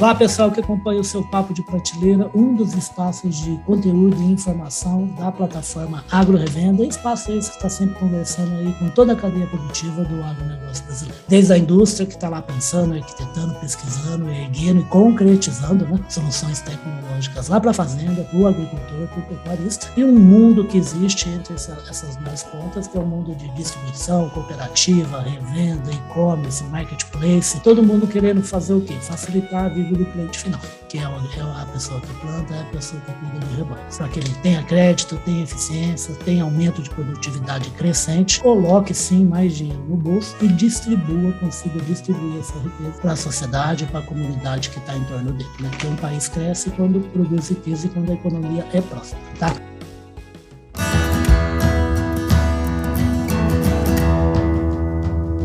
Olá, pessoal que acompanha o seu Papo de Prateleira, um dos espaços de conteúdo e informação da plataforma Agro Revenda, espaço esse que está sempre conversando aí com toda a cadeia produtiva do agronegócio brasileiro. Desde a indústria que está lá pensando, arquitetando, pesquisando, erguendo e concretizando né, soluções tecnológicas lá para a fazenda, para o agricultor, para o pecuarista, e um mundo que existe entre essa, essas duas pontas, que é o mundo de distribuição, cooperativa, revenda, e-commerce, marketplace, todo mundo querendo fazer o quê? Facilitar a vida do cliente final, que é, é a pessoa que planta, é a pessoa que cuida do rebanho. Para que ele tenha crédito, tenha eficiência, tenha aumento de produtividade crescente, coloque sim mais dinheiro no bolso e distribua, consiga distribuir essa riqueza para a sociedade, para a comunidade que está em torno dele. Né? Porque um país cresce quando produz riqueza e quando a economia é próspera. Tá?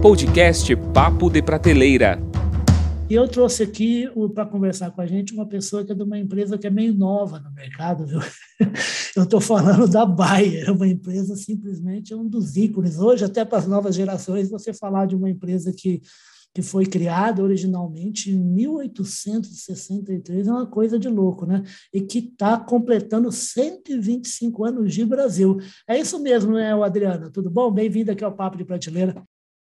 Podcast Papo de Prateleira e eu trouxe aqui para conversar com a gente uma pessoa que é de uma empresa que é meio nova no mercado, viu? Eu estou falando da Bayer, uma empresa simplesmente um dos ícones. Hoje, até para as novas gerações, você falar de uma empresa que, que foi criada originalmente em 1863 é uma coisa de louco, né? E que está completando 125 anos de Brasil. É isso mesmo, né, Adriana? Tudo bom? Bem-vindo aqui ao Papo de Prateleira.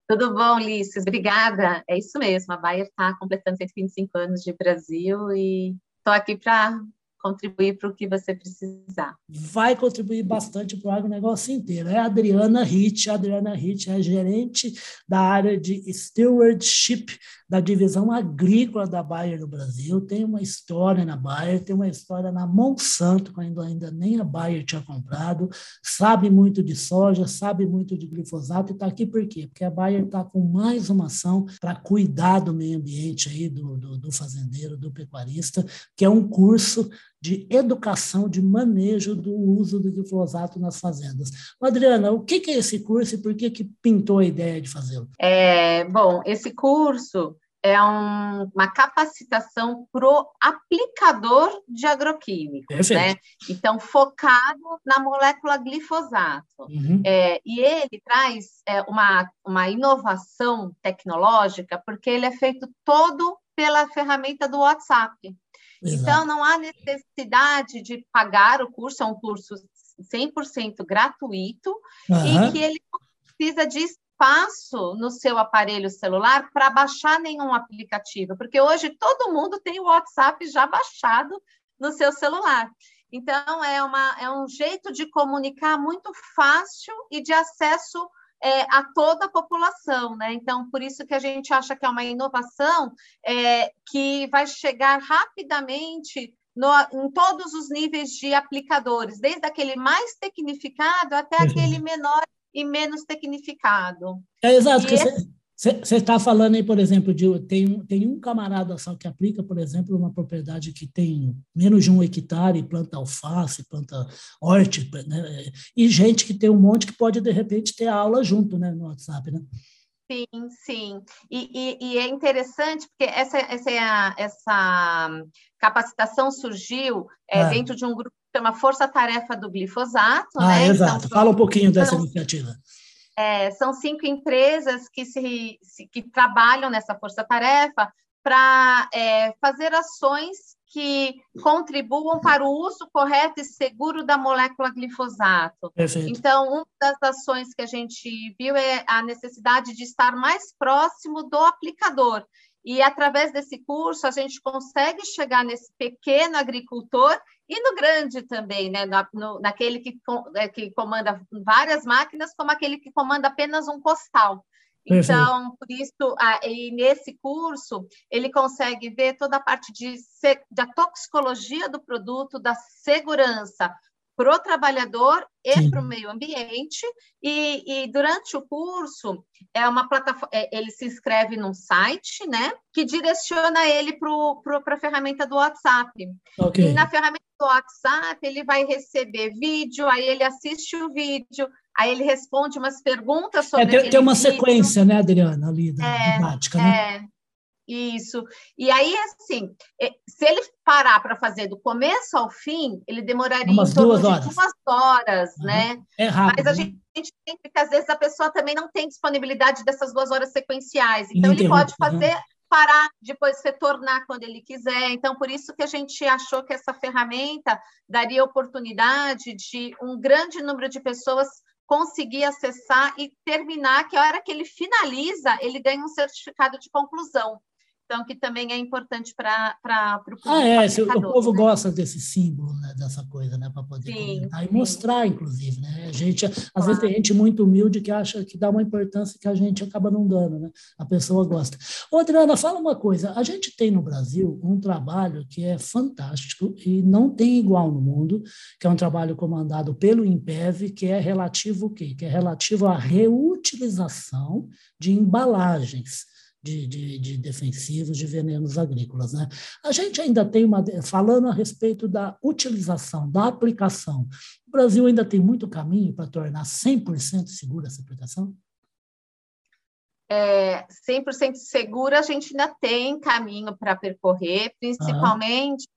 Tudo bom, Ulisses? Obrigada. É isso mesmo, a Bayer está completando 125 anos de Brasil e estou aqui para contribuir para o que você precisar. Vai contribuir bastante para o agronegócio inteiro. É a Adriana Ritt. A Adriana Ritt é gerente da área de stewardship da divisão agrícola da Bayer no Brasil. Tem uma história na Bayer, tem uma história na Monsanto, quando ainda nem a Bayer tinha comprado. Sabe muito de soja, sabe muito de glifosato e está aqui por quê? Porque a Bayer está com mais uma ação para cuidar do meio ambiente aí, do, do, do fazendeiro, do pecuarista, que é um curso de educação, de manejo do uso do glifosato nas fazendas. Adriana, o que é esse curso e por que, que pintou a ideia de fazê-lo? É, bom, esse curso é um, uma capacitação para o aplicador de agroquímico, né? Então, focado na molécula glifosato. Uhum. É, e ele traz é, uma, uma inovação tecnológica, porque ele é feito todo pela ferramenta do WhatsApp. Exato. Então, não há necessidade de pagar o curso, é um curso 100% gratuito uhum. e que ele não precisa de espaço no seu aparelho celular para baixar nenhum aplicativo, porque hoje todo mundo tem o WhatsApp já baixado no seu celular. Então, é, uma, é um jeito de comunicar muito fácil e de acesso é, a toda a população, né? Então, por isso que a gente acha que é uma inovação é, que vai chegar rapidamente no, em todos os níveis de aplicadores, desde aquele mais tecnificado até uhum. aquele menor e menos tecnificado. É exato. Você está falando aí, por exemplo, de tem, tem um camarada só que aplica, por exemplo, uma propriedade que tem menos de um hectare, planta alface, planta horte, né? e gente que tem um monte que pode, de repente, ter aula junto né, no WhatsApp, né? Sim, sim. E, e, e, é interessante porque essa, essa, essa capacitação surgiu é, ah. dentro de um grupo que chama Força Tarefa do Glifosato. Ah, né? exato. Então, Fala um pouquinho dessa então, iniciativa. É, são cinco empresas que, se, que trabalham nessa força-tarefa para é, fazer ações que contribuam para o uso correto e seguro da molécula glifosato. Perfeito. Então, uma das ações que a gente viu é a necessidade de estar mais próximo do aplicador. E através desse curso, a gente consegue chegar nesse pequeno agricultor e no grande também, né? Na, no, naquele que, é, que comanda várias máquinas, como aquele que comanda apenas um costal. Então, por isso, e nesse curso, ele consegue ver toda a parte de, da toxicologia do produto, da segurança, para o trabalhador e para o meio ambiente. E, e, durante o curso, é uma plataforma, é, ele se inscreve num site, né, que direciona ele para a ferramenta do WhatsApp. Okay. E na ferramenta do WhatsApp, ele vai receber vídeo, aí ele assiste o vídeo, aí ele responde umas perguntas sobre. É, tem, tem uma vídeo. sequência, né, Adriana, ali da é, didática, né? É. Isso. E aí, assim, é, se ele parar para fazer do começo ao fim, ele demoraria Umas duas horas. duas horas, uhum. né? É rápido. Mas a gente, a gente tem que, às vezes, a pessoa também não tem disponibilidade dessas duas horas sequenciais. Então, ele pode fazer, uhum. parar, depois retornar quando ele quiser. Então, por isso que a gente achou que essa ferramenta daria oportunidade de um grande número de pessoas conseguir acessar e terminar, que a hora que ele finaliza, ele ganha um certificado de conclusão. Então, que também é importante para o público. Ah, é, o povo né? gosta desse símbolo, né, dessa coisa, né, para poder sim, comentar sim. e mostrar, inclusive, né? A gente, às claro. vezes tem gente muito humilde que acha que dá uma importância que a gente acaba não dando, né? A pessoa gosta. Ô, Adriana, fala uma coisa, a gente tem no Brasil um trabalho que é fantástico e não tem igual no mundo, que é um trabalho comandado pelo IMPEV, que é relativo o quê? Que é relativo à reutilização de embalagens de, de, de, defensivos, de venenos agrícolas. Né? A gente ainda tem uma. Falando a respeito da utilização, da aplicação, o Brasil ainda tem muito caminho para tornar 100% segura essa aplicação? É, 100% segura, a gente ainda tem caminho para percorrer, principalmente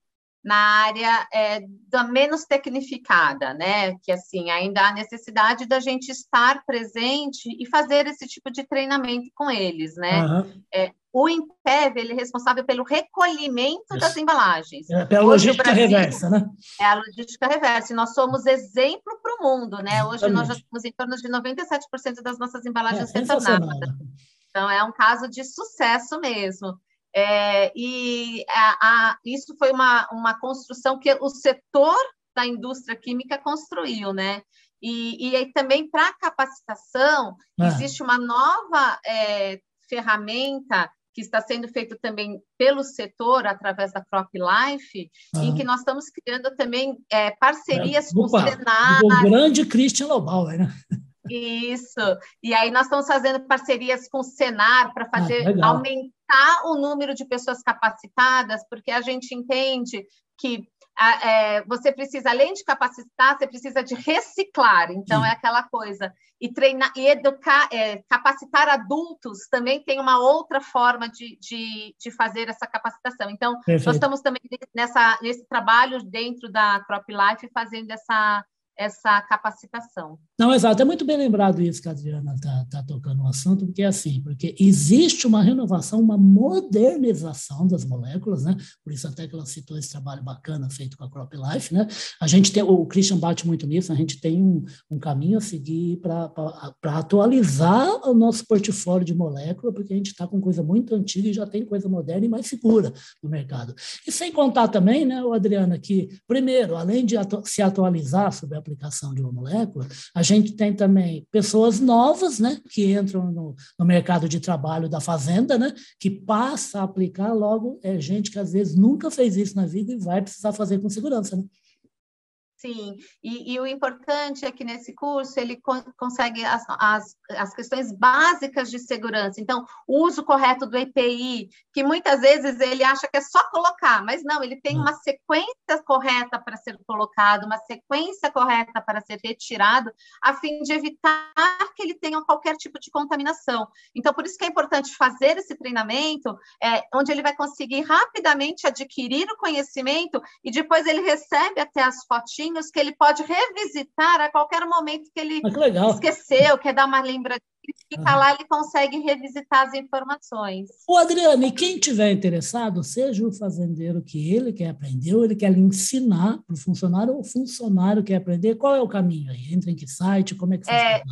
na área é, da menos tecnificada, né? Que assim ainda há necessidade da gente estar presente e fazer esse tipo de treinamento com eles, né? Uhum. É, o Impev ele é responsável pelo recolhimento Isso. das embalagens. É, pela logística Brasil, reversa, né? É a logística reversa. E nós somos exemplo para o mundo, né? Hoje Exatamente. nós já temos em torno de 97% das nossas embalagens é, retornadas. Então é um caso de sucesso mesmo. É, e a, a, isso foi uma, uma construção que o setor da indústria química construiu, né? E, e aí também para capacitação ah. existe uma nova é, ferramenta que está sendo feito também pelo setor através da Crop Life, ah. em que nós estamos criando também é, parcerias é, opa, com o Senar. O grande Christian Lobauer, né? Isso. E aí nós estamos fazendo parcerias com o Senar para ah, fazer ah, aumentar o número de pessoas capacitadas, porque a gente entende que é, você precisa, além de capacitar, você precisa de reciclar. Então, Sim. é aquela coisa. E treinar e educar, é, capacitar adultos também tem uma outra forma de, de, de fazer essa capacitação. Então, Perfeito. nós estamos também nessa, nesse trabalho dentro da Crop Life fazendo essa essa capacitação. Não, exato. É muito bem lembrado isso que a Adriana está tá tocando no assunto, porque é assim, porque existe uma renovação, uma modernização das moléculas, né? Por isso até que ela citou esse trabalho bacana feito com a Crop Life, né? A gente tem, o Christian bate muito nisso, a gente tem um, um caminho a seguir para atualizar o nosso portfólio de molécula, porque a gente está com coisa muito antiga e já tem coisa moderna e mais segura no mercado. E sem contar também, né, Adriana, que, primeiro, além de atu se atualizar sobre a aplicação de uma molécula, a gente tem também pessoas novas, né, que entram no, no mercado de trabalho da fazenda, né, que passa a aplicar logo, é gente que às vezes nunca fez isso na vida e vai precisar fazer com segurança, né? Sim, e, e, o importante é que nesse curso ele co consegue as, as, as, questões básicas de segurança. Então, o uso correto do EPI, que muitas vezes ele acha que é só colocar, mas não, ele tem hum. uma sequência correta para ser colocado, uma sequência correta para ser retirado, a fim de evitar que ele tenha qualquer tipo de contaminação. Então, por isso que é importante fazer esse treinamento, é, onde ele vai conseguir rapidamente adquirir o conhecimento e depois ele recebe até as fotinhas que ele pode revisitar a qualquer momento que ele ah, que esqueceu, quer dar uma lembrança. Fica lá, ele consegue revisitar as informações. O Adriano, e quem tiver interessado, seja o fazendeiro que ele quer aprender, ou ele quer ensinar para o funcionário, ou o funcionário quer aprender, qual é o caminho aí? Entra em que site? Como é que faz? É,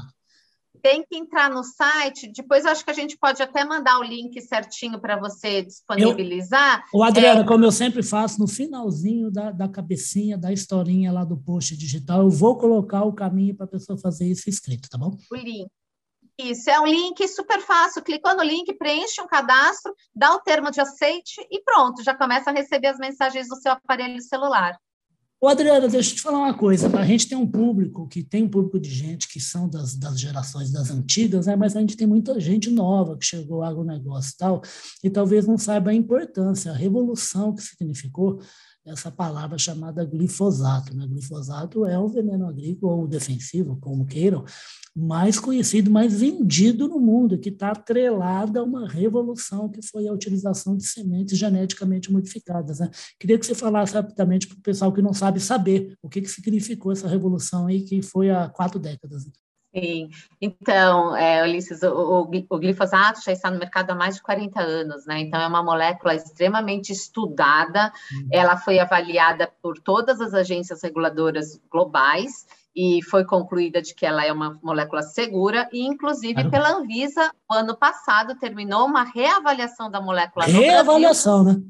tem que entrar no site. Depois acho que a gente pode até mandar o link certinho para você disponibilizar. Eu, o Adriana, é... como eu sempre faço, no finalzinho da, da cabecinha, da historinha lá do post digital, eu vou colocar o caminho para a pessoa fazer isso escrito, tá bom? O link. Isso, é um link super fácil. Clicou no link, preenche um cadastro, dá o termo de aceite e pronto, já começa a receber as mensagens do seu aparelho celular. Ô, Adriana, deixa eu te falar uma coisa. A gente tem um público que tem um público de gente que são das, das gerações das antigas, né? mas a gente tem muita gente nova que chegou ao agronegócio e tal, e talvez não saiba a importância, a revolução que significou essa palavra chamada glifosato. Né? Glifosato é o veneno agrícola ou defensivo, como queiram, mais conhecido, mais vendido no mundo, que está atrelada a uma revolução que foi a utilização de sementes geneticamente modificadas. Né? Queria que você falasse rapidamente para o pessoal que não sabe saber o que, que significou essa revolução aí, que foi há quatro décadas. Sim. Então, é, Ulisses, o, o, glifosato já está no mercado há mais de 40 anos, né? Então, é uma molécula extremamente estudada, uhum. ela foi avaliada por todas as agências reguladoras globais e foi concluída de que ela é uma molécula segura, e inclusive pela Anvisa, o ano passado terminou uma reavaliação da molécula. Reavaliação, né?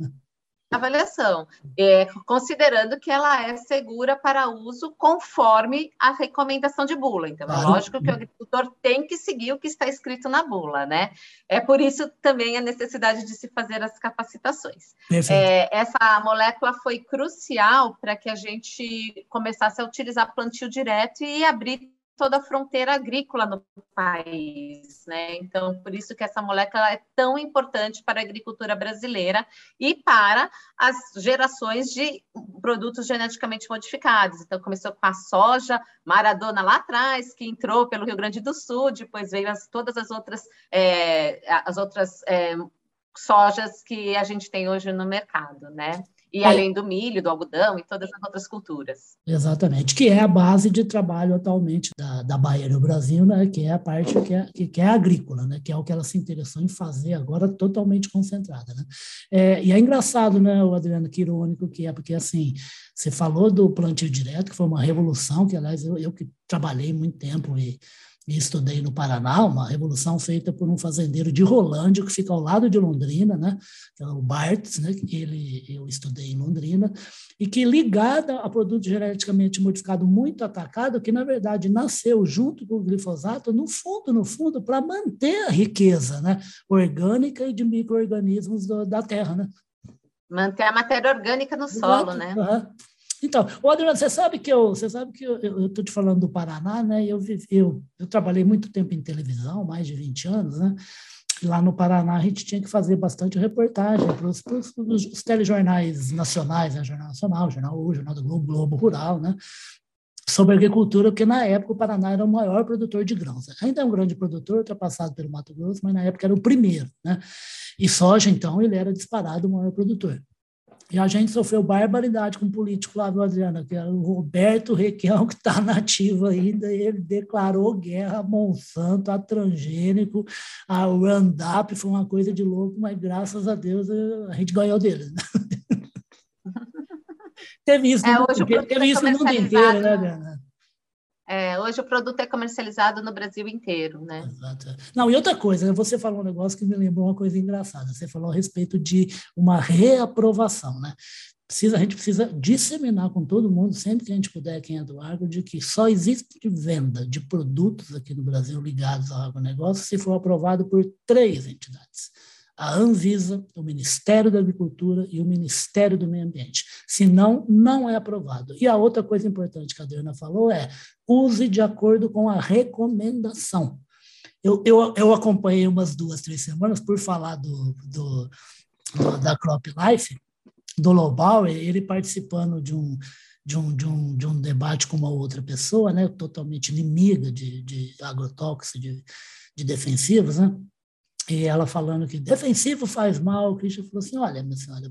Avaliação, é, considerando que ela é segura para uso conforme a recomendação de bula. Então, é lógico que o agricultor tem que seguir o que está escrito na bula, né? É por isso também a necessidade de se fazer as capacitações. É, essa molécula foi crucial para que a gente começasse a utilizar plantio direto e abrir toda a fronteira agrícola no país, né? Então, por isso que essa molécula é tão importante para a agricultura brasileira e para as gerações de produtos geneticamente modificados. Então, começou com a soja, Maradona lá atrás, que entrou pelo Rio Grande do Sul, depois veio as, todas as outras, é, as outras é, sojas que a gente tem hoje no mercado, né? E é. além do milho, do algodão e todas as outras culturas. Exatamente, que é a base de trabalho atualmente da, da Bahia no Brasil, né, que é a parte que é, que, que é agrícola, né, que é o que ela se interessou em fazer agora totalmente concentrada. Né? É, e é engraçado, né, o Adriano, que irônico que é, porque assim, você falou do plantio direto, que foi uma revolução, que aliás eu, eu que trabalhei muito tempo e e estudei no Paraná, uma revolução feita por um fazendeiro de Rolândia, que fica ao lado de Londrina, né? que é o Bartz, né? que ele, eu estudei em Londrina, e que ligada a produto geneticamente modificado muito atacado, que na verdade nasceu junto com o glifosato, no fundo, no fundo, para manter a riqueza né? orgânica e de micro-organismos da terra. Né? Manter a matéria orgânica no Exato. solo, né? Uhum. Então, Adriano, você sabe que eu, você sabe que eu estou te falando do Paraná, né? Eu, eu, eu trabalhei muito tempo em televisão, mais de 20 anos, né? Lá no Paraná a gente tinha que fazer bastante reportagem para os, telejornais nacionais, né? Jornal Nacional, Jornal O, Jornal do Globo, Globo Rural, né? Sobre agricultura, porque na época o Paraná era o maior produtor de grãos. Ainda é um grande produtor, ultrapassado pelo Mato Grosso, mas na época era o primeiro, né? E soja, então, ele era disparado o maior produtor. E a gente sofreu barbaridade com um político lá do Adriana, que era o Roberto Requião, que está nativo ainda, e ele declarou guerra a Monsanto, a transgênico, a Roundup, foi uma coisa de louco, mas graças a Deus a gente ganhou dele. teve isso, é, hoje teve isso no mundo inteiro, né, Adriana? É, hoje o produto é comercializado no Brasil inteiro, né? Exato. Não, e outra coisa, você falou um negócio que me lembrou uma coisa engraçada. Você falou a respeito de uma reaprovação, né? Precisa, a gente precisa disseminar com todo mundo, sempre que a gente puder, quem é do agro, de que só existe venda de produtos aqui no Brasil ligados ao agronegócio se for aprovado por três entidades a Anvisa, o Ministério da Agricultura e o Ministério do Meio Ambiente. Senão, não é aprovado. E a outra coisa importante que a Adriana falou é use de acordo com a recomendação. Eu, eu, eu acompanhei umas duas, três semanas por falar do, do, do da Crop Life, do Lobauer, ele participando de um, de um, de um, de um debate com uma outra pessoa, né, totalmente inimiga de, de agrotóxicos, de, de defensivos, né? E ela falando que defensivo faz mal, o Christian falou assim: olha, minha senhora,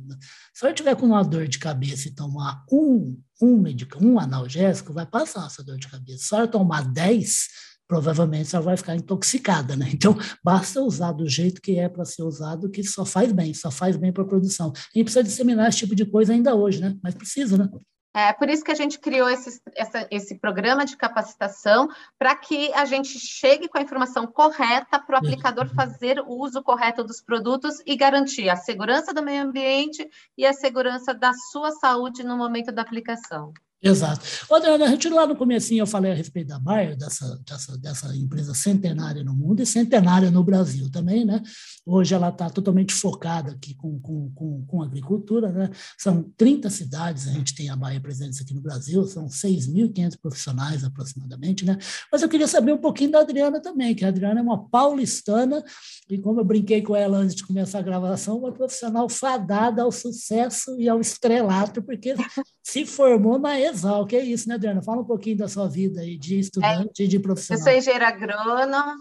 se eu tiver com uma dor de cabeça e tomar um, um medicamento, um analgésico, vai passar essa dor de cabeça. Se ela tomar 10, provavelmente ela vai ficar intoxicada, né? Então, basta usar do jeito que é para ser usado, que só faz bem, só faz bem para a produção. Gente precisa disseminar esse tipo de coisa ainda hoje, né? Mas precisa, né? É por isso que a gente criou esse, essa, esse programa de capacitação para que a gente chegue com a informação correta para o aplicador fazer o uso correto dos produtos e garantir a segurança do meio ambiente e a segurança da sua saúde no momento da aplicação. Exato. Adriana, a gente lá no comecinho eu falei a respeito da Bayer, dessa, dessa, dessa empresa centenária no mundo e centenária no Brasil também, né? Hoje ela está totalmente focada aqui com, com, com, com, agricultura, né? São 30 cidades, a gente tem a Bayer presente aqui no Brasil, são 6.500 profissionais aproximadamente, né? Mas eu queria saber um pouquinho da Adriana também, que a Adriana é uma paulistana e como eu brinquei com ela antes de começar a gravação, uma profissional fadada ao sucesso e ao estrelato, porque se formou na Exal, que é isso, né, Adriana? Fala um pouquinho da sua vida aí de estudante é, e de profissional. Eu sou engenheira agrônoma,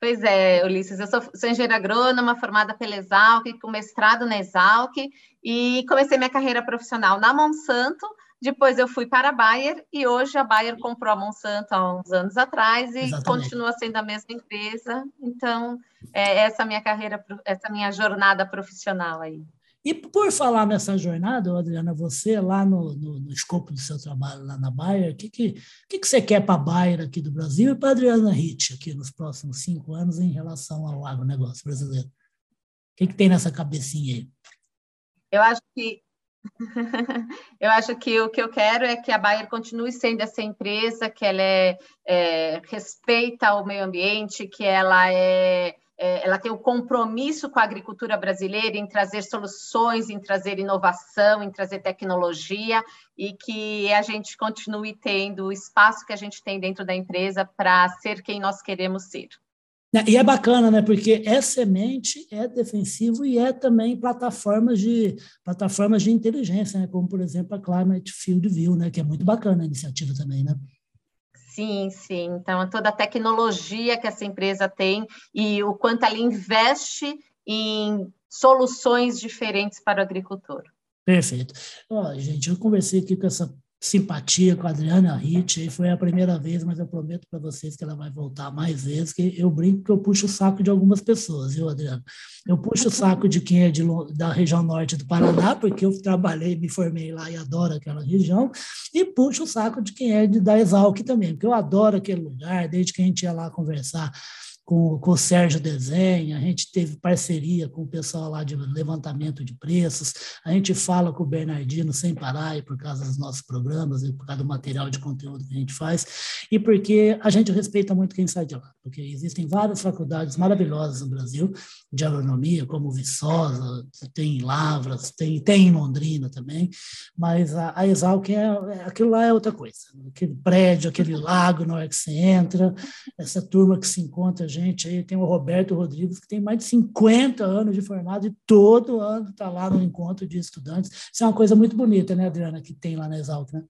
pois é, Ulisses, eu sou, sou engenheira agrônoma, formada pela Exalc, com mestrado na Exalc, e comecei minha carreira profissional na Monsanto, Depois eu fui para a Bayer e hoje a Bayer comprou a Monsanto há uns anos atrás e Exatamente. continua sendo a mesma empresa. Então, é essa minha carreira, essa minha jornada profissional aí. E por falar nessa jornada, Adriana, você lá no, no, no escopo do seu trabalho lá na Bayer, o que, que, que, que você quer para a Bayer aqui do Brasil e para a Adriana Ritt aqui nos próximos cinco anos em relação ao agronegócio brasileiro? O que, que tem nessa cabecinha aí? Eu acho que eu acho que o que eu quero é que a Bayer continue sendo essa empresa, que ela é, é respeita o meio ambiente, que ela é, ela tem o um compromisso com a agricultura brasileira em trazer soluções, em trazer inovação, em trazer tecnologia e que a gente continue tendo o espaço que a gente tem dentro da empresa para ser quem nós queremos ser. E é bacana, né? Porque é semente, é defensivo e é também plataformas de plataformas de inteligência, né? Como por exemplo a Climate Field View, né? Que é muito bacana a iniciativa também, né? Sim, sim. Então, toda a tecnologia que essa empresa tem e o quanto ela investe em soluções diferentes para o agricultor. Perfeito. Ó, gente, eu conversei aqui com essa simpatia com a Adriana Ritt, foi a primeira vez, mas eu prometo para vocês que ela vai voltar mais vezes, que eu brinco que eu puxo o saco de algumas pessoas, viu, Adriana? Eu puxo o saco de quem é de, da região norte do Paraná, porque eu trabalhei, me formei lá e adoro aquela região, e puxo o saco de quem é de, da Exalc também, porque eu adoro aquele lugar, desde que a gente ia lá conversar com, com o Sérgio Desenha, a gente teve parceria com o pessoal lá de levantamento de preços, a gente fala com o Bernardino sem parar, por causa dos nossos programas, e por causa do material de conteúdo que a gente faz, e porque a gente respeita muito quem sai de lá, porque existem várias faculdades maravilhosas no Brasil, de agronomia, como Viçosa, tem em Lavras, tem, tem em Londrina também, mas a, a Exalc, é, é, aquilo lá é outra coisa, aquele prédio, aquele lago na hora que você entra, essa turma que se encontra, gente, gente aí, tem o Roberto Rodrigues, que tem mais de 50 anos de formado e todo ano está lá no encontro de estudantes. Isso é uma coisa muito bonita, né, Adriana, que tem lá na Exalc, né?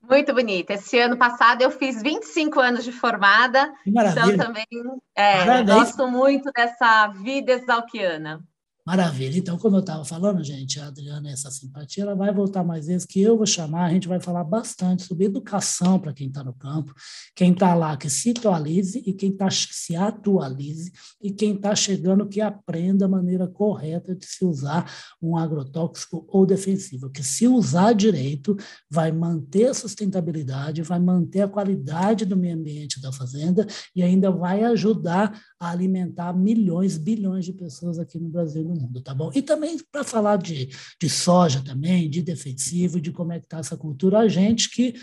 Muito bonita. Esse ano passado eu fiz 25 anos de formada, então também é, gosto muito dessa vida exalquiana. Maravilha. Então, como eu estava falando, gente, a Adriana, essa simpatia, ela vai voltar mais vezes, que eu vou chamar, a gente vai falar bastante sobre educação para quem está no campo, quem está lá que se atualize e quem está se atualize e quem está chegando que aprenda a maneira correta de se usar um agrotóxico ou defensivo, que se usar direito vai manter a sustentabilidade, vai manter a qualidade do meio ambiente da fazenda e ainda vai ajudar a alimentar milhões, bilhões de pessoas aqui no Brasil mundo, tá bom? E também para falar de, de soja também, de defensivo, de como é que está essa cultura, a gente que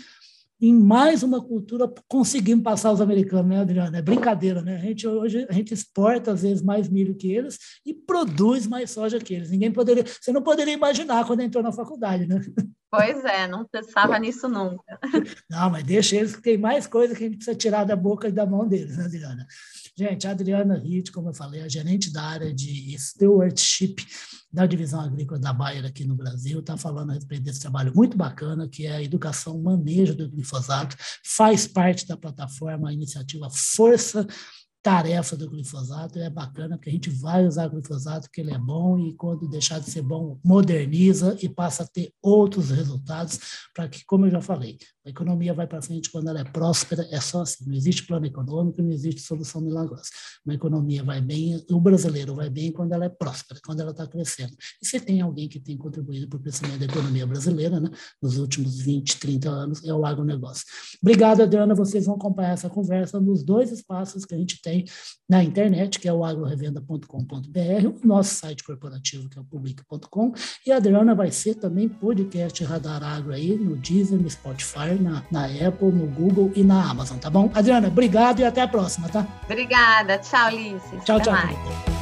em mais uma cultura conseguimos passar os americanos, né, Adriano? É brincadeira, né? A gente hoje a gente exporta às vezes mais milho que eles e produz mais soja que eles. Ninguém poderia, você não poderia imaginar quando entrou na faculdade, né? Pois é, não pensava nisso nunca. Não, mas deixa eles que tem mais coisa que a gente precisa tirar da boca e da mão deles, né, Adriana? Gente, a Adriana Ritt, como eu falei, é gerente da área de stewardship da divisão agrícola da Bayer aqui no Brasil, está falando a respeito desse trabalho muito bacana, que é a educação manejo do glifosato, faz parte da plataforma, a iniciativa Força tarefa do glifosato é bacana, porque a gente vai usar glifosato, porque ele é bom, e quando deixar de ser bom, moderniza e passa a ter outros resultados, para que, como eu já falei, a economia vai para frente quando ela é próspera, é só assim, não existe plano econômico, não existe solução milagrosa. Uma economia vai bem, o brasileiro vai bem quando ela é próspera, quando ela está crescendo. E se tem alguém que tem contribuído para o crescimento da economia brasileira, né, nos últimos 20, 30 anos, é o agronegócio. Obrigado, Adriana, vocês vão acompanhar essa conversa nos dois espaços que a gente tem na internet, que é o agrorevenda.com.br, o nosso site corporativo, que é o public.com, e a Adriana vai ser também podcast Radar Agro aí no Deezer, no Spotify, na, na Apple, no Google e na Amazon, tá bom? Adriana, obrigado e até a próxima, tá? Obrigada. Tchau, Ulisses. Tchau, até tchau.